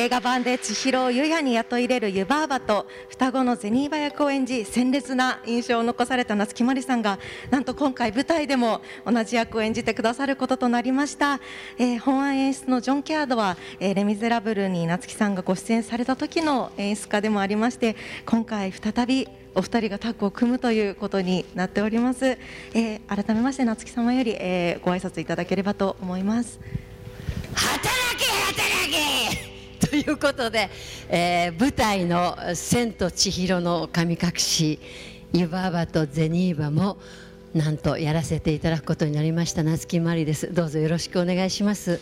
映画版で千尋を湯屋に雇い入れる湯婆婆と双子の銭婆役を演じ鮮烈な印象を残された夏木マリさんがなんと今回舞台でも同じ役を演じてくださることとなりました、えー、本案演出のジョン・ケアードは、えー、レ・ミゼラブルに夏木さんがご出演された時の演出家でもありまして今回再びお二人がタッグを組むということになっております、えー、改めまして夏木様より、えー、ご挨拶いただければと思います働け働けということで、えー、舞台の「千と千尋の神隠し」湯婆婆とゼニーバもなんとやらせていただくことになりました夏木マリです。どうぞよろしくお願いします。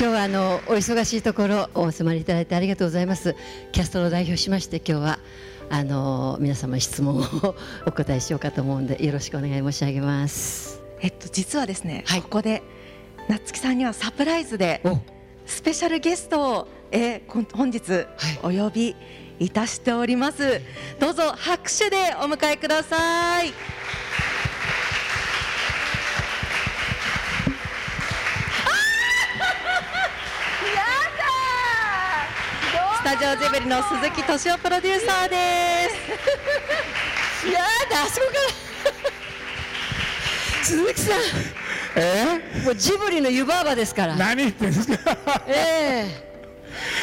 今日はあのお忙しいところお集まりいただいてありがとうございます。キャストの代表しまして今日はあの皆様質問をお答えしようかと思うんでよろしくお願い申し上げます。えっと実はですね、はい、ここで夏木さんにはサプライズでスペシャルゲストを、えー、本日お呼びいたしております、はい、どうぞ拍手でお迎えください。スタジオジブリの鈴木敏夫プロデューサーです。やだあそこから。鈴木さんえ？ー、もうジブリの湯婆婆ですから何言ってんですか？ええー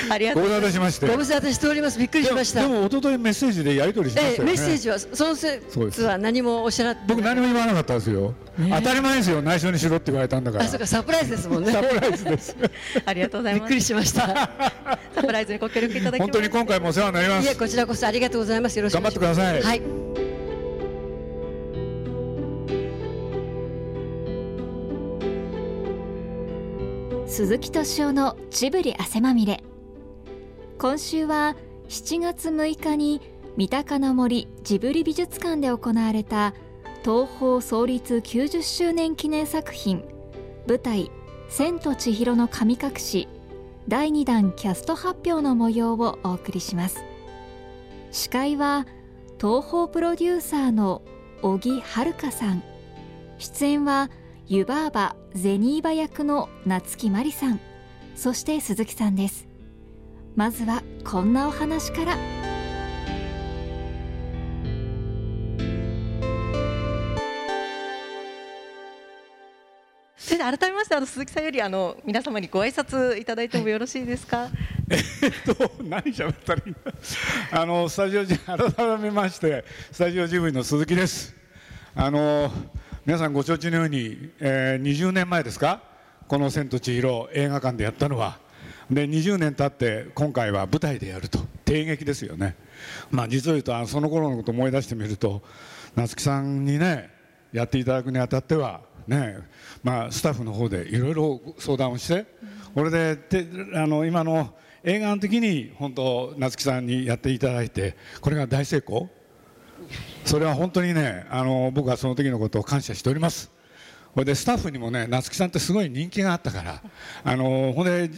ありがとうございます。ご無沙汰しまして。ご無沙汰しております。びっくりしました。でも一昨日メッセージでやり取りしましたよね。メッセージはその説は何もおっしゃら僕何も言わなかったですよ。当たり前ですよ。内緒にしろって言われたんだから。あ、そうかサプライズですもんね。サプライズです。ありがとうございます。びっくりしました。サプライズにご協力いただき本当に今回もお世話になります。いえこちらこそありがとうございます。よろしく頑張ってください。はい。鈴木敏夫のジブリ汗まみれ。今週は7月6日に三鷹の森ジブリ美術館で行われた東宝創立90周年記念作品舞台「千と千尋の神隠し」第2弾キャスト発表の模様をお送りします。司会は東宝プロデューサーの小木遥さん。出演は湯婆婆ゼニーバ役の夏木マリさんそして鈴木さんですまずはこんなお話から先生改めましてあの鈴木さんよりあの皆様にご挨拶いただいてもよろしいですか？はい、えっと何喋ったらいいんだ？あのスタジオジ改めましてスタジオジブリの鈴木です。あの皆さんご承知のように、えー、20年前ですか？この千と千尋映画館でやったのは。で20年経って今回は舞台でやると。帝劇ですよね、まあ、実を言うとその頃のことを思い出してみると夏木さんにねやっていただくにあたってはねまあ、スタッフの方でいろいろ相談をして、これでてあの今の映画の時に本当夏木さんにやっていただいてこれが大成功それは本当にねあの僕はその時のことを感謝しております。ほでスタッフにもね夏木さんってすごい人気があったからあのほんで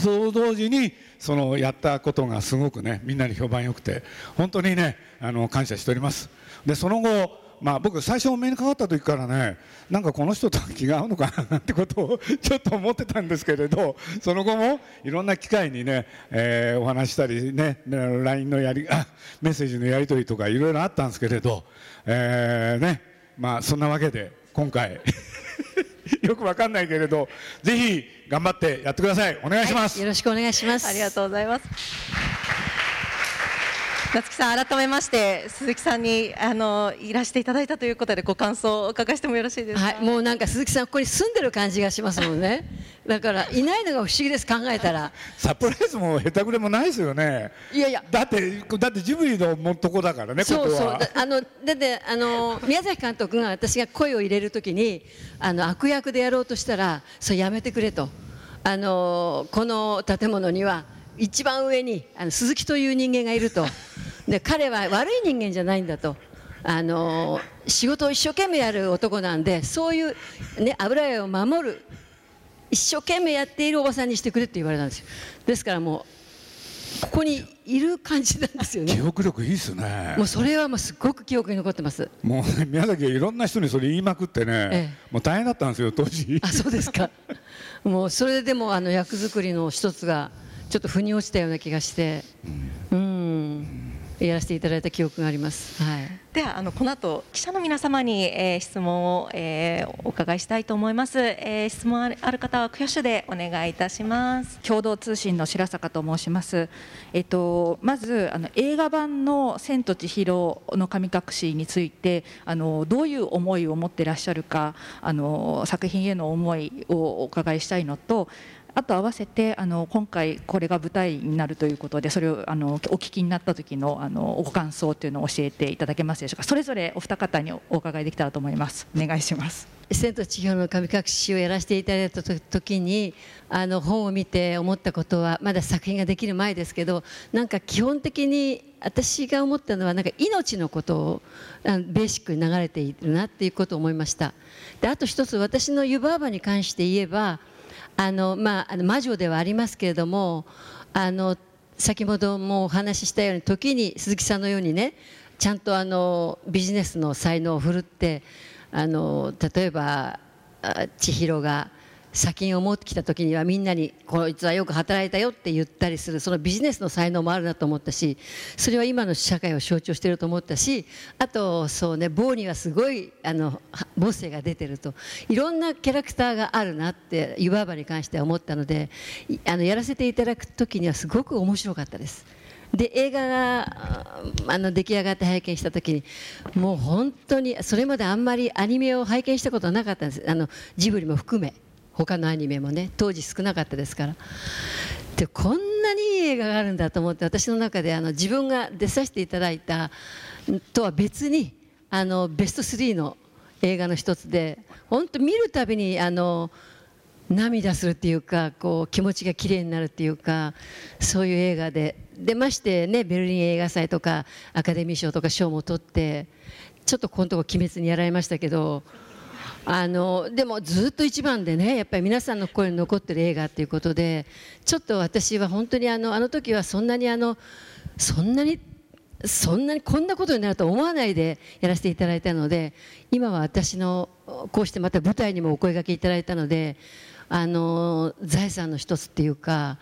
と同時にそのやったことがすごくねみんなに評判良くて本当にねあの感謝しております。でその後まあ、僕最初お目にかかった時からねなんかこの人と気が合うのかななんてことをちょっと思ってたんですけれどその後もいろんな機会にね、えー、お話したりね LINE のやりあ メッセージのやり取りとかいろいろあったんですけれど、えーねまあ、そんなわけで今回 よくわかんないけれどぜひ頑張ってやってください。お願いします、はい、よろしくお願いします。ありがとうございます夏木さん改めまして鈴木さんにあのいらしていただいたということでご感想をお伺いしてもよろしいですか、はい、もうなんか鈴木さんここに住んでる感じがしますもんね。だからいないのが不思議です考えたら。サプライズも下手くれもないですよねいやいやだってだってジブリのもとこだからねそうそうあのだってあの宮崎監督が私が声を入れるときにあの悪役でやろうとしたらそれやめてくれとあのこの建物には一番上にあの鈴木という人間がいると。で彼は悪い人間じゃないんだと。あの仕事を一生懸命やる男なんでそういう、ね、油絵を守る一生懸命やっているおばさんにしてくれって言われたんですよ。ですからもうここにいる感じなんですよね。記憶力いいですね。もうそれはもうすごく記憶に残ってます。もう、ね、宮崎はいろんな人にそれ言いまくってね、ええ。もう大変だったんですよ当時。あそうですか。もうそれでもあの役作りの一つがちょっと腑に落ちたような気がして。うん。やらせていただいた記憶があります。はい。ではあのこの後記者の皆様に、えー質問を、えーお伺いしたいと思います、えー質問あるある方は挙手でお願いいたします。共同通信の白坂と申します。えっとまずあの映画版の千と千尋の神隠しについてあのどういう思いを持っていらっしゃるかあの作品への思いをお伺いしたいのと。あと合わせてあの今回これが舞台になるということでそれをあのお聞きになった時のあのご感想というのを教えていただけますでしょうか。それぞれお二方にお伺いできたらと思います。お願いします。千と千尋の神隠しをやらせていただいた時にあの本を見て思ったことはまだ作品ができる前ですけどなんか基本的に私が思ったのはなんか命のことをあのベーシックに流れているなっていうことを思いました。であと一つ私の湯婆婆に関して言えばあの、まあ、あの魔女ではありますけれどもあの先ほどもお話ししたように時に鈴木さんのようにねちゃんとあのビジネスの才能を振るってあの例えば千尋が砂金を持ってきた時にはみんなに「こいつはよく働いたよ」って言ったりするそのビジネスの才能もあるなと思ったしそれは今の社会を象徴していると思ったしあとそうね棒にはすごいあの母性が出てると。いろんなキャラクターがあるなって湯婆婆に関しては思ったのであのやらせていただく時にはすごく面白かったです。で映画があの出来上がって拝見した時にもう本当にそれまであんまりアニメを拝見したことはなかったんです。あのジブリも含め。他のアニメもね当時少なかったですから。でこんなにいい映画があるんだと思って私の中であの自分が出させていただいたとは別にあのベスト3の映画の一つで本当見るたびにあの涙するっていうかこう気持ちがきれいになるっていうかそういう映画で。でましてねベルリン映画祭とかアカデミー賞とか賞も取ってちょっとここのとこ鬼滅にやられましたけどあのでもずっと一番でねやっぱり皆さんの声に残ってる映画っていうことでちょっと私は本当にあのあの時はそんなにあのそんなにそんなにこんなことになると思わないでやらせていただいたので今は私のこうしてまた舞台にもお声がけいただいたのであの財産の一つっていうか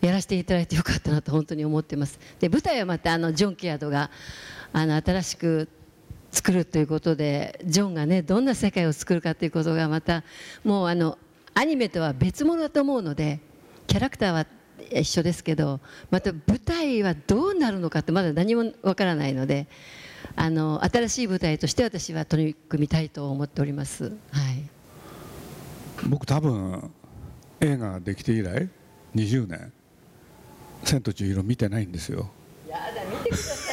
やらせていただいてよかったなと本当に思ってます。で舞台はまたあのジョン・ケアドがあの新しく作るということでジョンがねどんな世界を作るかということがまたもうあのアニメとは別物だと思うのでキャラクターは一緒ですけどまた舞台はどうなるのかってまだ何もわからないのであの新しい舞台として私は取り組みたいと思っております。はい。僕多分映画ができて以来20年「千と千尋」見てないんですよ。やだ見てください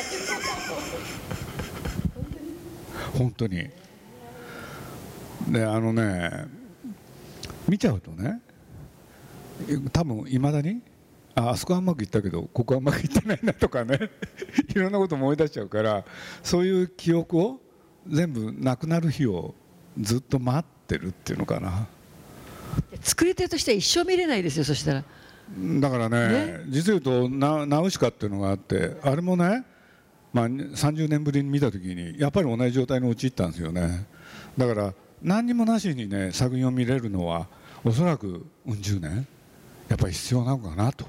本当に。であのね見ちゃうとね多分いまだにああそこはうまくいったけどここはうまくいってないなとかね いろんなこと思い出しちゃうからそういう記憶を全部なくなる日をずっと待ってるっていうのかな。作り手としては一生見れないですよそしたら。だからねね。実を言うとナナウシカっていうのがあってあれもね、まあ、30年ぶりに見た時にやっぱり同じ状態に陥ったんですよね。だから何にもなしにね作品を見れるのはおそらくうん十年。やっぱり必要なのかなと。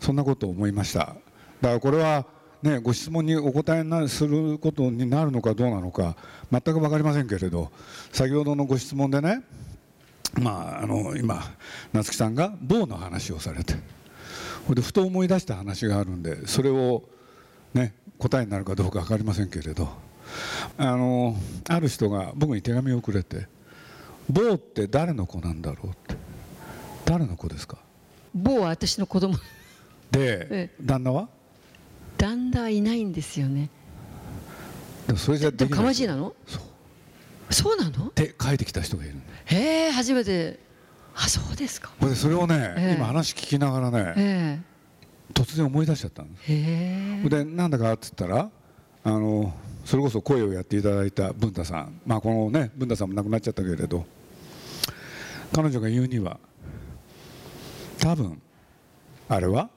そんなことを思いました。だからこれはねご質問にお答えなすることになるのかどうなのか全く分かりませんけれど先ほどのご質問でねまあ、あの今夏木さんが棒の話をされてでふと思い出した話があるんでそれを、ね、答えになるかどうか分かりませんけれどあのある人が僕に手紙をくれて「棒って誰の子なんだろう?」って。誰の子ですか？某は私の子供。で、え旦那は？旦那はいないんですよね。でもそれじゃでもかできないまじいなの？そう。そうなの？って書いてきた人がいるんでへえ初めて。あそうですか。それをね、ええ。今話聞きながらねえ突然思い出しちゃったんです。でなんだかって言ったらあのそれこそ声をやっていただいた文太さん、まあ、このね文太さんも亡くなっちゃったけれど。彼女が言うには多分あれは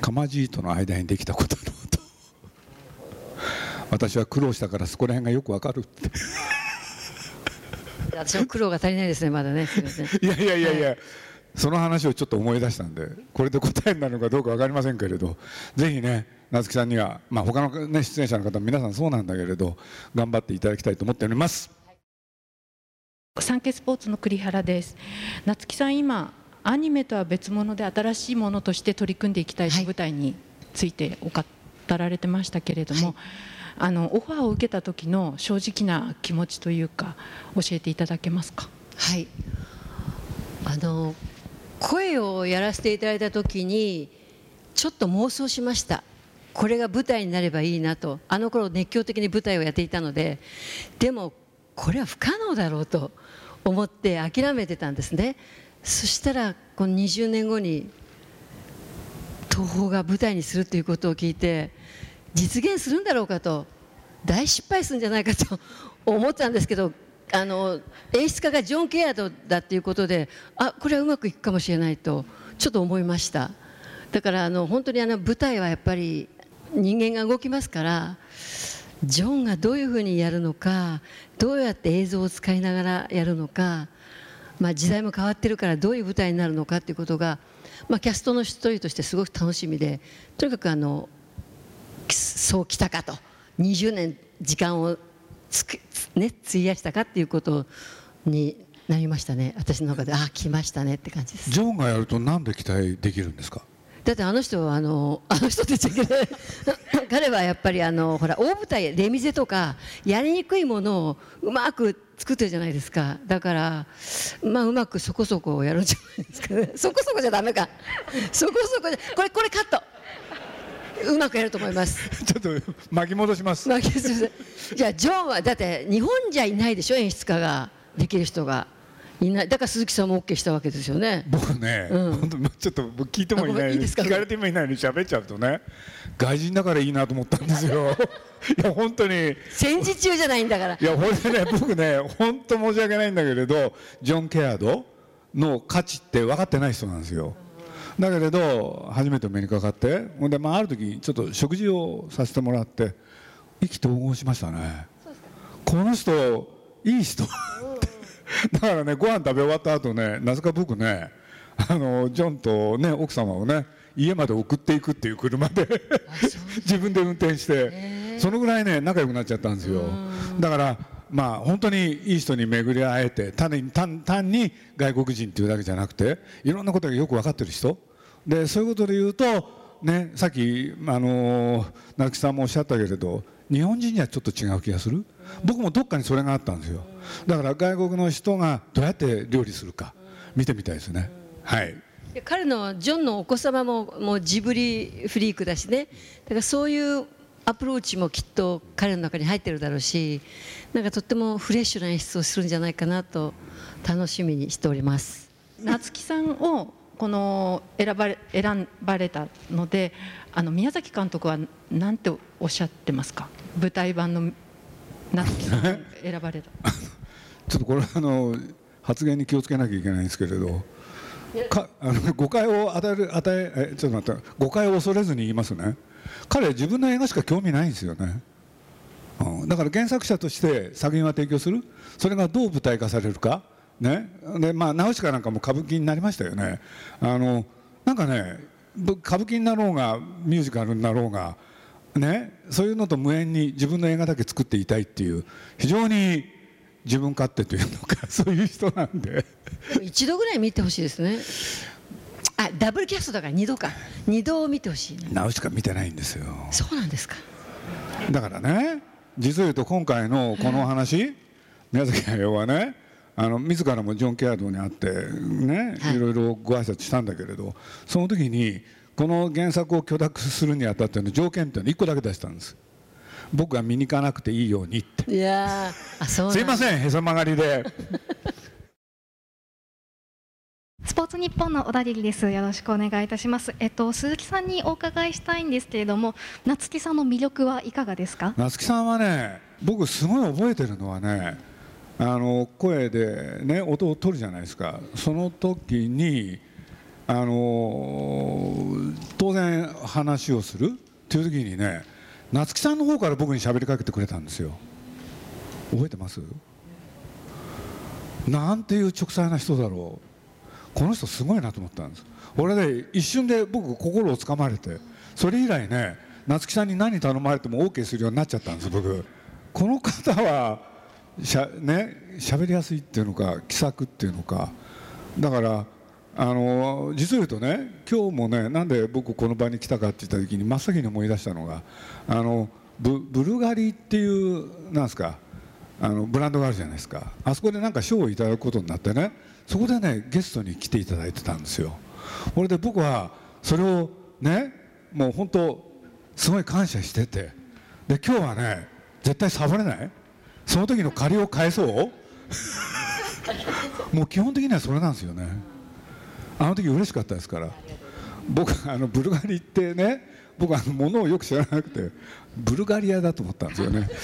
かまじいとの間にできたことだと。私は苦労したからそこら辺がよくわかるって。私も苦労が足りないですねまだね。すみません。いやいやいやいや、その話をちょっと思い出したんでこれで答えになるのかどうか分かりませんけれどぜひね夏木さんには、まあ、他の、ね、出演者の方皆さんそうなんだけれど頑張っていただきたいと思っております。産経スポーツの栗原です。夏木さん今アニメとは別物で新しいものとして取り組んでいきたい舞台についてお語られてましたけれども、はい、あのオファーを受けた時の正直な気持ちというか教えていただけますか？はい。あの声をやらせていただいた時にちょっと妄想しました。これが舞台になればいいなと。あの頃熱狂的に舞台をやっていたのででもこれは不可能だろうと思って諦めてたんですね。そしたらこの20年後に東宝が舞台にするということを聞いて実現するんだろうかと大失敗するんじゃないかと思ったんですけどあの演出家がジョン・ケアードだっていうことであこれはうまくいくかもしれないとちょっと思いました。だからあの本当にあの舞台はやっぱり人間が動きますからジョンがどういうふうにやるのかどうやって映像を使いながらやるのか、まあ、時代も変わってるからどういう舞台になるのかということが、まあ、キャストの一人としてすごく楽しみでとにかくあのそうきたかと。20年時間をつく、ね、費やしたかっていうことになりましたね。私の中でああ来ましたねって感じです。ジョンがやるとなんで期待できるんですか？だってあの人はあの あの人って言っちゃいけない彼はやっぱりあのほら大舞台レミゼとかやりにくいものをうまく作ってるじゃないですか。だからまあうまくそこそこやるんじゃないですか。ねそこそこじゃダメか。そこそこじゃこれこれカットうまくやると思います。ちょっと巻き戻します。巻き戻しじゃあジョンはだって日本じゃいないでしょ演出家ができる人が。いない。だから鈴木さんも OK したわけですよね。僕ね、うん、本当ちょっと聞いてもいない。いい聞かれてもいないのに喋っちゃうとね外人だからいいなと思ったんですよ。いや本当に。戦時中じゃないんだから。いやこれでね僕ね本当申し訳ないんだけれどジョン・ケアードの価値って分かってない人なんですよだけれど初めてお目にかかってほんで、まあ、ある時ちょっと食事をさせてもらって意気投合しましたね。この人いい人。だからねご飯食べ終わった後ねなぜか僕ねあのジョンとね奥様をね家まで送っていくっていう車で自分で運転してそのぐらいね仲良くなっちゃったんですよ。だからまあ本当にいい人に巡り会えて単に単単に外国人っていうだけじゃなくていろんなことがよく分かってる人でそういうことで言うとねさっきあの成木さんもおっしゃったけれど日本人にはちょっと違う気がする。僕もどっかにそれがあったんですよ。だから外国の人がどうやって料理するか見てみたいですね。はい。彼のジョンのお子様ももうジブリフリークだしね。だからそういうアプローチもきっと彼の中に入ってるだろうしなんかとってもフレッシュな演出をするんじゃないかなと楽しみにしております。夏木さんをこの選ばれ選ばれたのであの宮崎監督は何ておっしゃってますか？舞台版の夏木さん選ばれた？ちょっとこれあの発言に気をつけなきゃいけないんですけれど。かあの誤解を与える与ええちょっと待って誤解を恐れずに言いますね。彼は自分の映画しか興味ないんですよね、うん、だから原作者として作品は提供する？それがどう舞台化されるか？ね。でまあ直しかなんかも歌舞伎になりましたよね。あのなんかね歌舞伎になろうがミュージカルになろうがね。そういうのと無縁に自分の映画だけ作っていたいっていう非常に自分勝手というのか そういう人なんで。一度ぐらい見てほしいですね。あダブルキャストだから2度か。2度見てほしい、ね、直しか見てないんですよ。そうなんですか。だからね実を言うと今回のこの話、宮崎駿はねあの自らもジョン・ケアードに会ってね、はい、いろいろご挨拶したんだけれどその時にこの原作を許諾するにあたっての条件っていうの1個だけ出したんです僕が見に行かなくていいようにっていやあそうすいませんへそ曲がりで スポーツ日本の小田切です。よろしくお願いいたします。えっと鈴木さんにお伺いしたいんですけれども、夏木さんの魅力はいかがですか？夏木さんはね、僕すごい覚えてるのはね、あの声でね音を取るじゃないですか。その時にあの当然話をする。っていう時にね夏木さんの方から僕に喋りかけてくれたんですよ。覚えてます？なんていう直裁な人だろう。この人すごいなと思ったんです。俺で一瞬で僕心をつかまれてそれ以来ね夏木さんに何頼まれても OK するようになっちゃったんです僕。この方はしゃね喋りやすいっていうのか気さくっていうのか。だからあの実を言うとね今日もねなんで僕この場に来たかって言った時に真っ先に思い出したのがあのブブルガリっていうなんですかあのブランドがあるじゃないですか。あそこでなんか賞をいただくことになってねそこでねゲストに来ていただいてたんですよ。それで僕はそれをねもう本当すごい感謝してて。で今日はね絶対サボれない。その時の借りを返そう？もう基本的にはそれなんですよね。あの時嬉しかったですから。僕あのブルガリってね僕あの物をよく知らなくてブルガリアだと思ったんですよね。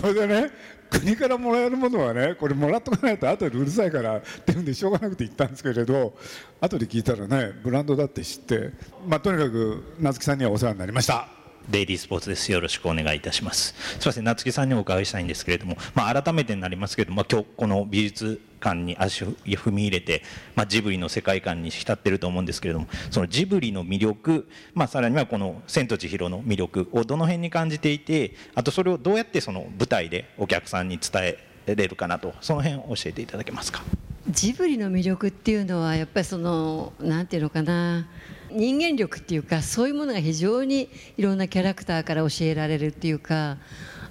それでね国からもらえるものはねこれもらっとかないと後でうるさいからっていうんでしょうがなくて言ったんですけれど後で聞いたらねブランドだって知ってまあとにかく夏木さんにはお世話になりましたデイリースポーツです。よろしくお願いいたします。すみません、夏木さんにお伺いしたいんですけれども、まあ、改めてになりますけれども、今日この美術館に足を踏み入れて、まあ、ジブリの世界観に浸ってると思うんですけれども、そのジブリの魅力、まあ、さらにはこの千と千尋の魅力をどの辺に感じていて、あとそれをどうやってその舞台でお客さんに伝えれるかなと、その辺を教えていただけますか？ジブリの魅力っていうのはやっぱりそのなんていうのかな人間力っていうかそういうものが非常にいろんなキャラクターから教えられるっていうか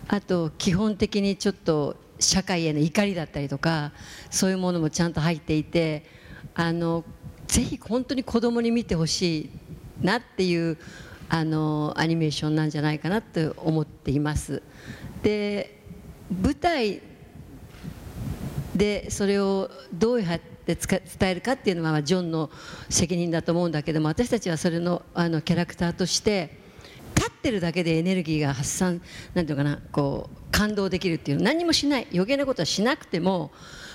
あと基本的にちょっと社会への怒りだったりとかそういうものもちゃんと入っていてあのぜひ本当に子供に見てほしいなっていうあのアニメーションなんじゃないかなと思っています。で舞台でそれをどうやって伝えるかっていうのはジョンの責任だと思うんだけども私たちはそれのあのキャラクターとして立ってるだけでエネルギーが発散なんていうかなこう感動できるっていう何もしない余計なことはしなくても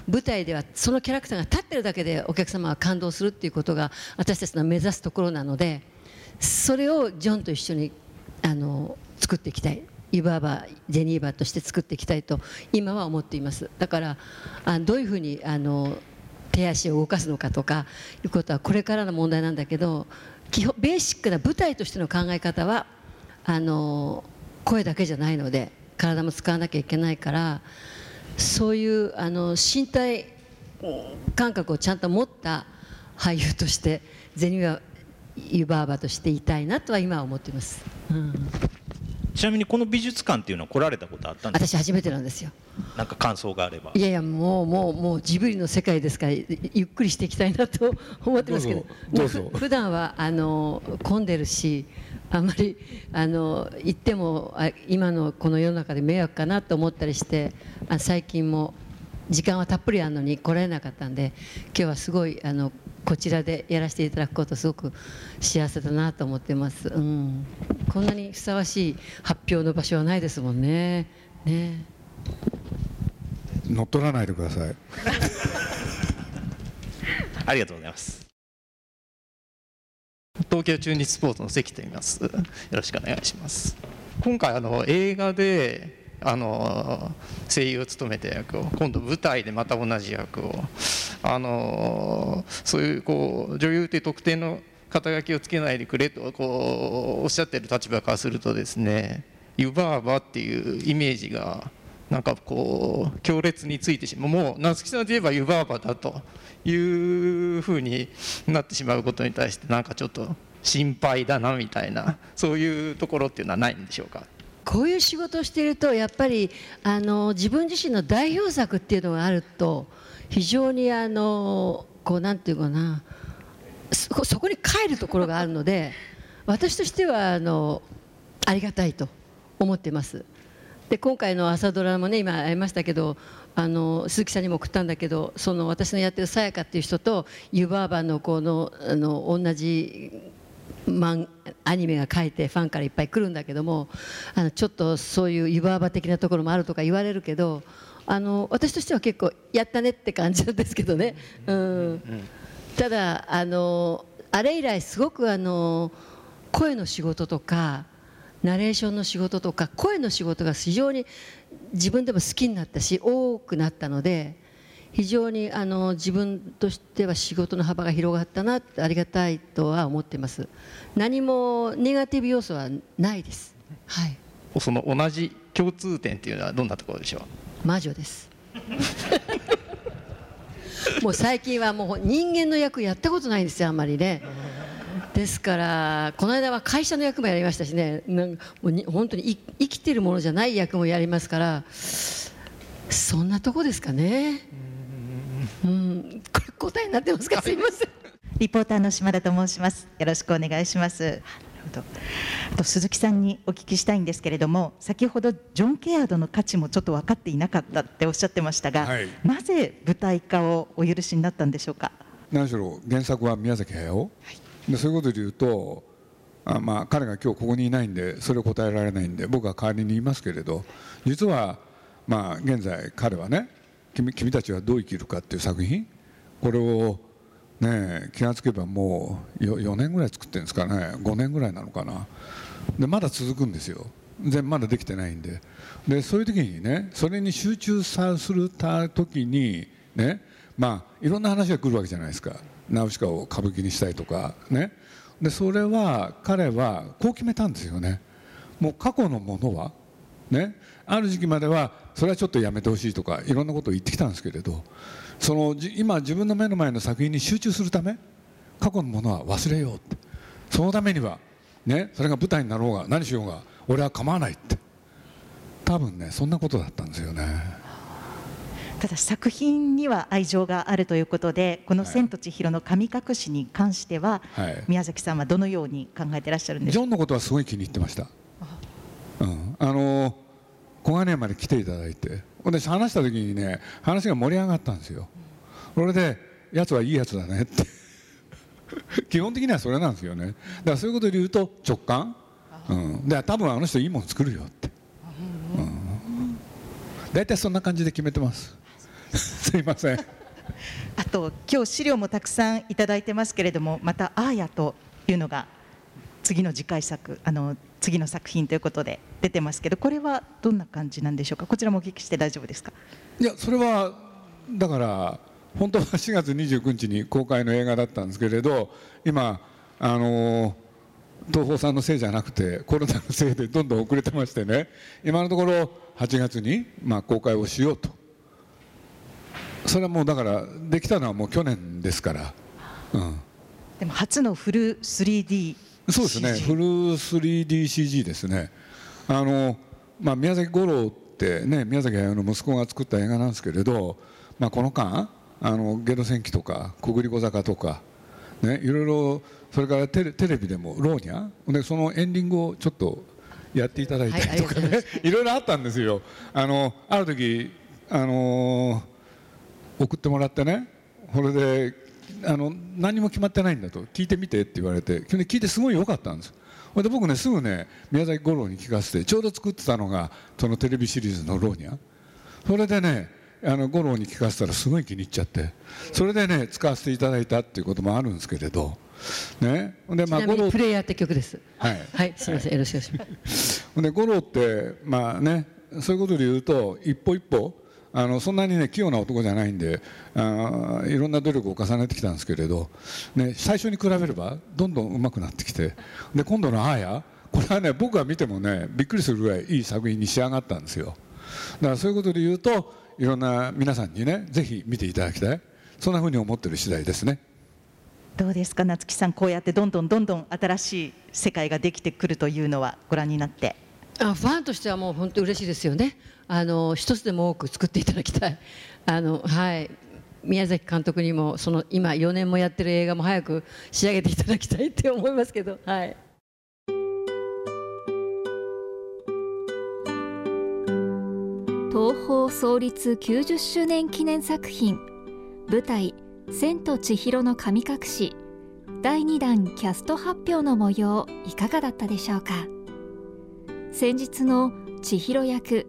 舞台ではそのキャラクターが立ってるだけでお客様は感動するっていうことが私たちの目指すところなのでそれをジョンと一緒にあの作っていきたい。湯婆婆ジェニーバとして作っていきたいと今は思っていますだからあどういうふうにあの手足を動かすのかとかいうことはこれからの問題なんだけど基本ベーシックな舞台としての考え方はあの声だけじゃないので体も使わなきゃいけないからそういうあの身体感覚をちゃんと持った俳優として銭は湯婆婆としていたいなとは今は思っています。うんちなみにこの美術館っていうのは来られたことあったんですか？私初めてなんですよ。なんか感想があれば。いやいやもうもうもうジブリの世界ですからゆっくりしていきたいなと 思ってますけど。どうぞ普段はあの混んでるしあんまりあの行ってもあ今のこの世の中で迷惑かなと思ったりしてあ最近も時間はたっぷりあるのに来られなかったんで今日はすごいあのこちらでやらせていただくことすごく幸せだなと思ってます、うん、こんなにふさわしい発表の場所はないですもんね。ね。乗っ取らないでください。ありがとうございます。東京中日スポーツの関と言います。よろしくお願いします。今回あの映画であの声優を務めた役を今度舞台でまた同じ役をあのそういうこう女優って特定の肩書きをつけないでくれとこうおっしゃってる立場からするとですね湯婆婆っていうイメージがなんかこう強烈についてしまうもう夏木さんといえば湯婆婆だというふうになってしまうことに対してなんかちょっと心配だなみたいなそういうところっていうのはないんでしょうか？こういう仕事をしているとやっぱりあの自分自身の代表作っていうのがあると非常にあのこうなんていうかなそこに帰るところがあるので私としてはあのありがたいと思ってます。で今回の朝ドラもね今会いましたけどあの鈴木さんにも送ったんだけどその私のやってるさやかっていう人と湯婆婆のこのあの同じアニメが書いてファンからいっぱい来るんだけどもあのちょっとそういう湯婆婆的なところもあるとか言われるけどあの私としては結構やったねって感じなんですけどね。うん、うんただあのあれ以来すごくあの声の仕事とかナレーションの仕事とか声の仕事が非常に自分でも好きになったし多くなったので非常にあの自分としては仕事の幅が広がったなってありがたいとは思っています。何もネガティブ要素はないです。はい。その同じ共通点っていうのはどんなところでしょう？魔女です。もう最近はもう人間の役やったことないんですよあんまりね。ですからこの間は会社の役もやりましたしね。なんかもうに本当にい生きてるものじゃない役もやりますからそんなとこですかねうんこれ答えになってますか？すいませんリポーターの島田と申します。よろしくお願いします。なるほどあと鈴木さんにお聞きしたいんですけれども、先ほどジョン・ケアードの価値もちょっと分かっていなかったっておっしゃってましたが、はいなぜ舞台化をお許しになったんでしょうか？何しろ原作は宮崎駿、でそういうことで言うとあ、まあ、彼が今日ここにいないんでそれを答えられないんで僕は代わりに言いますけれど実は、まあ、現在彼はね君「君たちはどう生きるか」っていう作品？これを、ね、気がつけばもう 4, 年ぐらい作ってるんですかね。5年ぐらいなのかな。でまだ続くんですよ。全まだできてないんで。でそういう時にねそれに集中さするた時にねまあいろんな話が来るわけじゃないですか。ナウシカを歌舞伎にしたいとかね。でそれは彼はこう決めたんですよね。もう過去のものはね。ある時期まではそれはちょっとやめてほしいとかいろんなことを言ってきたんですけれどそのじ今自分の目の前の作品に集中するため過去のものは忘れようって。そのためにはねそれが舞台になろうが何しようが俺は構わないって。多分ねそんなことだったんですよね。ただ作品には愛情があるということで、この千と千尋の神隠しに関しては、はい。宮崎さんはどのように考えていらっしゃるんでしょうジョンのことはすごい気に入ってました、うん、あの小金井まで来ていただいて。私話した時にね話が盛り上がったんですよ。それでやつはいいやつだねって。基本的にはそれなんですよね。だからそういうことで言うと直感、うん、で多分あの人いいもの作るよって、うん、大体そんな感じで決めてます。すいません。あと今日資料もたくさんいただいてますけれどもまた「アーヤ」というのが次の次回作あの次の作品ということで出てますけどこれはどんな感じなんでしょうか？こちらもお聞きして大丈夫ですか？いやそれはだから本当は4月29日に公開の映画だったんですけれど今あの東宝さんのせいじゃなくてコロナのせいでどんどん遅れてましてね。今のところ8月にまあ公開をしようと。それはもうだからできたのはもう去年ですから、うん、でも初のフル 3D そうですね。フル 3DCG ですね。あの、まあ、宮崎五郎ってね宮崎駿の息子が作った映画なんですけれど、まあ、この間あのゲド戦記とか小栗小坂とか、ね、いろいろそれからテレテレビでも「ローニャ」でそのエンディングをちょっとやっていただいたりとかね、はいいいろいろあったんですよ。あのある時あの送ってもらってねそれであの何も決まってないんだと。聞いてみてって言われて聞いてすごい良かったんです。で僕ねすぐね宮崎五郎に聞かせてちょうど作ってたのがそのテレビシリーズの「ローニャ」それでねあの五郎に聞かせたらすごい気に入っちゃって。それでね使わせていただいたっていうこともあるんですけれど。ね。でちなみにプレイヤーって曲です。はい。はいすみません。よろしくお願いします。で五郎ってまあねそういうことで言うと一歩一歩あのそんなにね器用な男じゃないんであいろんな努力を重ねてきたんですけれど、ね、最初に比べればどんどん上手くなってきてで今度の「あや」これはね僕が見てもねびっくりするぐらいいい作品に仕上がったんですよ。だからそういうことで言うといろんな皆さんにねぜひ見ていただきたい。そんなふうに思ってる次第ですね。どうですか夏木さん。こうやってどんどんどんどん新しい世界ができてくるというのはご覧になって。あファンとしてはもう本当嬉しいですよね。あの一つでも多く作っていただきたい。あのはい。宮崎監督にもその今4年もやってる映画も早く仕上げていただきたいって思いますけど、はい。東宝創立90周年記念作品舞台「千と千尋の神隠し」第2弾キャスト発表の模様いかがだったでしょうか？先日の千尋役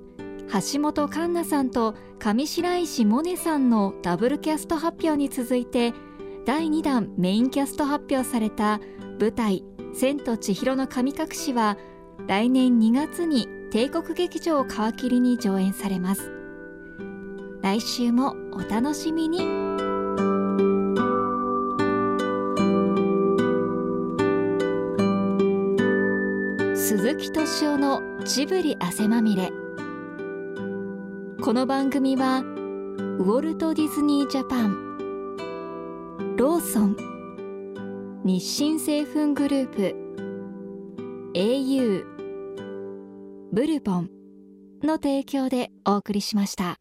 橋本環奈さんと上白石萌音さんのダブルキャスト発表に続いて第2弾メインキャスト発表された舞台「千と千尋の神隠し」は来年2月に帝国劇場を皮切りに上演されます。来週もお楽しみに。木敏夫のジブリ汗まみれこの番組はウォルト・ディズニー・ジャパンローソン日清製粉グループ au ブルボンの提供でお送りしました。